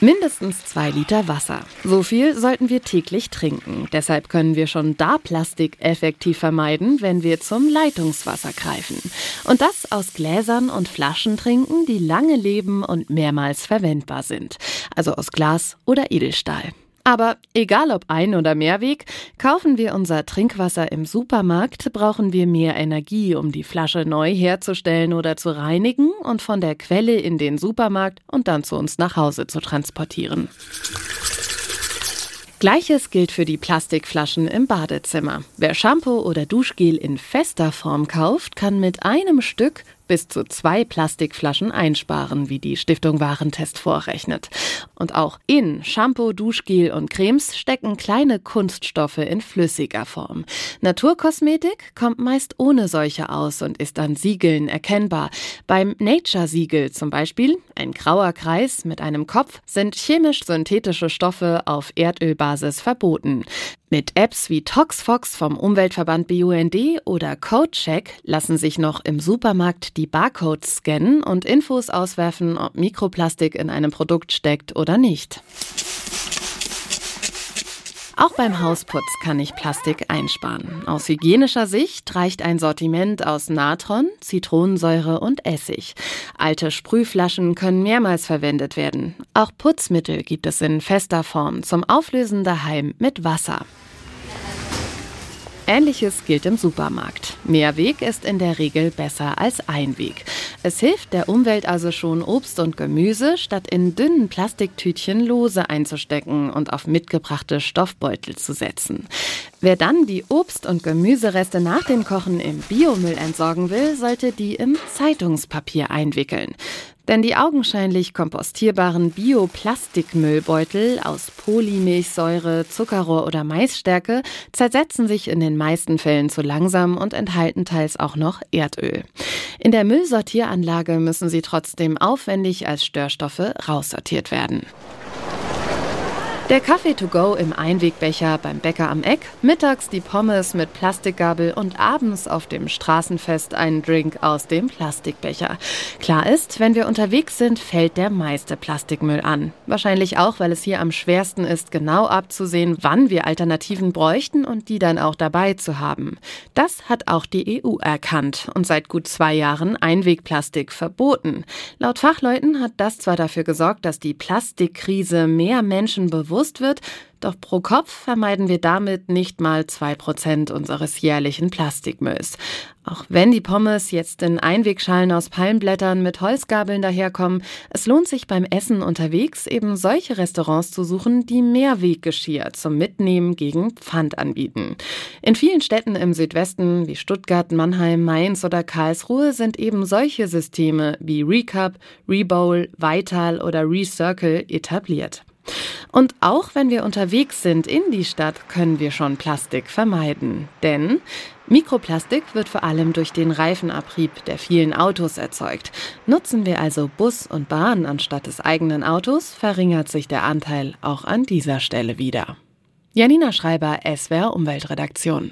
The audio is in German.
Mindestens zwei Liter Wasser. So viel sollten wir täglich trinken. Deshalb können wir schon da Plastik effektiv vermeiden, wenn wir zum Leitungswasser greifen. Und das aus Gläsern und Flaschen trinken, die lange leben und mehrmals verwendbar sind. Also aus Glas oder Edelstahl. Aber egal ob Ein- oder Mehrweg, kaufen wir unser Trinkwasser im Supermarkt, brauchen wir mehr Energie, um die Flasche neu herzustellen oder zu reinigen und von der Quelle in den Supermarkt und dann zu uns nach Hause zu transportieren. Gleiches gilt für die Plastikflaschen im Badezimmer. Wer Shampoo oder Duschgel in fester Form kauft, kann mit einem Stück bis zu zwei Plastikflaschen einsparen, wie die Stiftung Warentest vorrechnet. Und auch in Shampoo, Duschgel und Cremes stecken kleine Kunststoffe in flüssiger Form. Naturkosmetik kommt meist ohne solche aus und ist an Siegeln erkennbar. Beim Nature-Siegel zum Beispiel, ein grauer Kreis mit einem Kopf, sind chemisch-synthetische Stoffe auf Erdölbasis verboten. Mit Apps wie ToxFox vom Umweltverband BUND oder CodeCheck lassen sich noch im Supermarkt die Barcodes scannen und Infos auswerfen, ob Mikroplastik in einem Produkt steckt oder nicht. Auch beim Hausputz kann ich Plastik einsparen. Aus hygienischer Sicht reicht ein Sortiment aus Natron, Zitronensäure und Essig. Alte Sprühflaschen können mehrmals verwendet werden. Auch Putzmittel gibt es in fester Form zum Auflösen daheim mit Wasser. Ähnliches gilt im Supermarkt. Mehrweg ist in der Regel besser als Einweg. Es hilft der Umwelt also schon, Obst und Gemüse statt in dünnen Plastiktütchen lose einzustecken und auf mitgebrachte Stoffbeutel zu setzen. Wer dann die Obst- und Gemüsereste nach dem Kochen im Biomüll entsorgen will, sollte die im Zeitungspapier einwickeln. Denn die augenscheinlich kompostierbaren Bioplastikmüllbeutel aus Polymilchsäure, Zuckerrohr oder Maisstärke zersetzen sich in den meisten Fällen zu langsam und enthalten teils auch noch Erdöl. In der Müllsortieranlage müssen sie trotzdem aufwendig als Störstoffe raussortiert werden. Der Kaffee to go im Einwegbecher beim Bäcker am Eck, mittags die Pommes mit Plastikgabel und abends auf dem Straßenfest einen Drink aus dem Plastikbecher. Klar ist, wenn wir unterwegs sind, fällt der meiste Plastikmüll an. Wahrscheinlich auch, weil es hier am schwersten ist, genau abzusehen, wann wir Alternativen bräuchten und die dann auch dabei zu haben. Das hat auch die EU erkannt und seit gut zwei Jahren Einwegplastik verboten. Laut Fachleuten hat das zwar dafür gesorgt, dass die Plastikkrise mehr Menschen bewusst bewusst wird, doch pro Kopf vermeiden wir damit nicht mal zwei Prozent unseres jährlichen Plastikmülls. Auch wenn die Pommes jetzt in Einwegschalen aus Palmblättern mit Holzgabeln daherkommen, es lohnt sich beim Essen unterwegs eben solche Restaurants zu suchen, die Mehrweggeschirr zum Mitnehmen gegen Pfand anbieten. In vielen Städten im Südwesten wie Stuttgart, Mannheim, Mainz oder Karlsruhe sind eben solche Systeme wie Recap, Rebowl, Vital oder Recircle etabliert. Und auch wenn wir unterwegs sind in die Stadt, können wir schon Plastik vermeiden. Denn Mikroplastik wird vor allem durch den Reifenabrieb der vielen Autos erzeugt. Nutzen wir also Bus und Bahn anstatt des eigenen Autos, verringert sich der Anteil auch an dieser Stelle wieder. Janina Schreiber, SWR Umweltredaktion.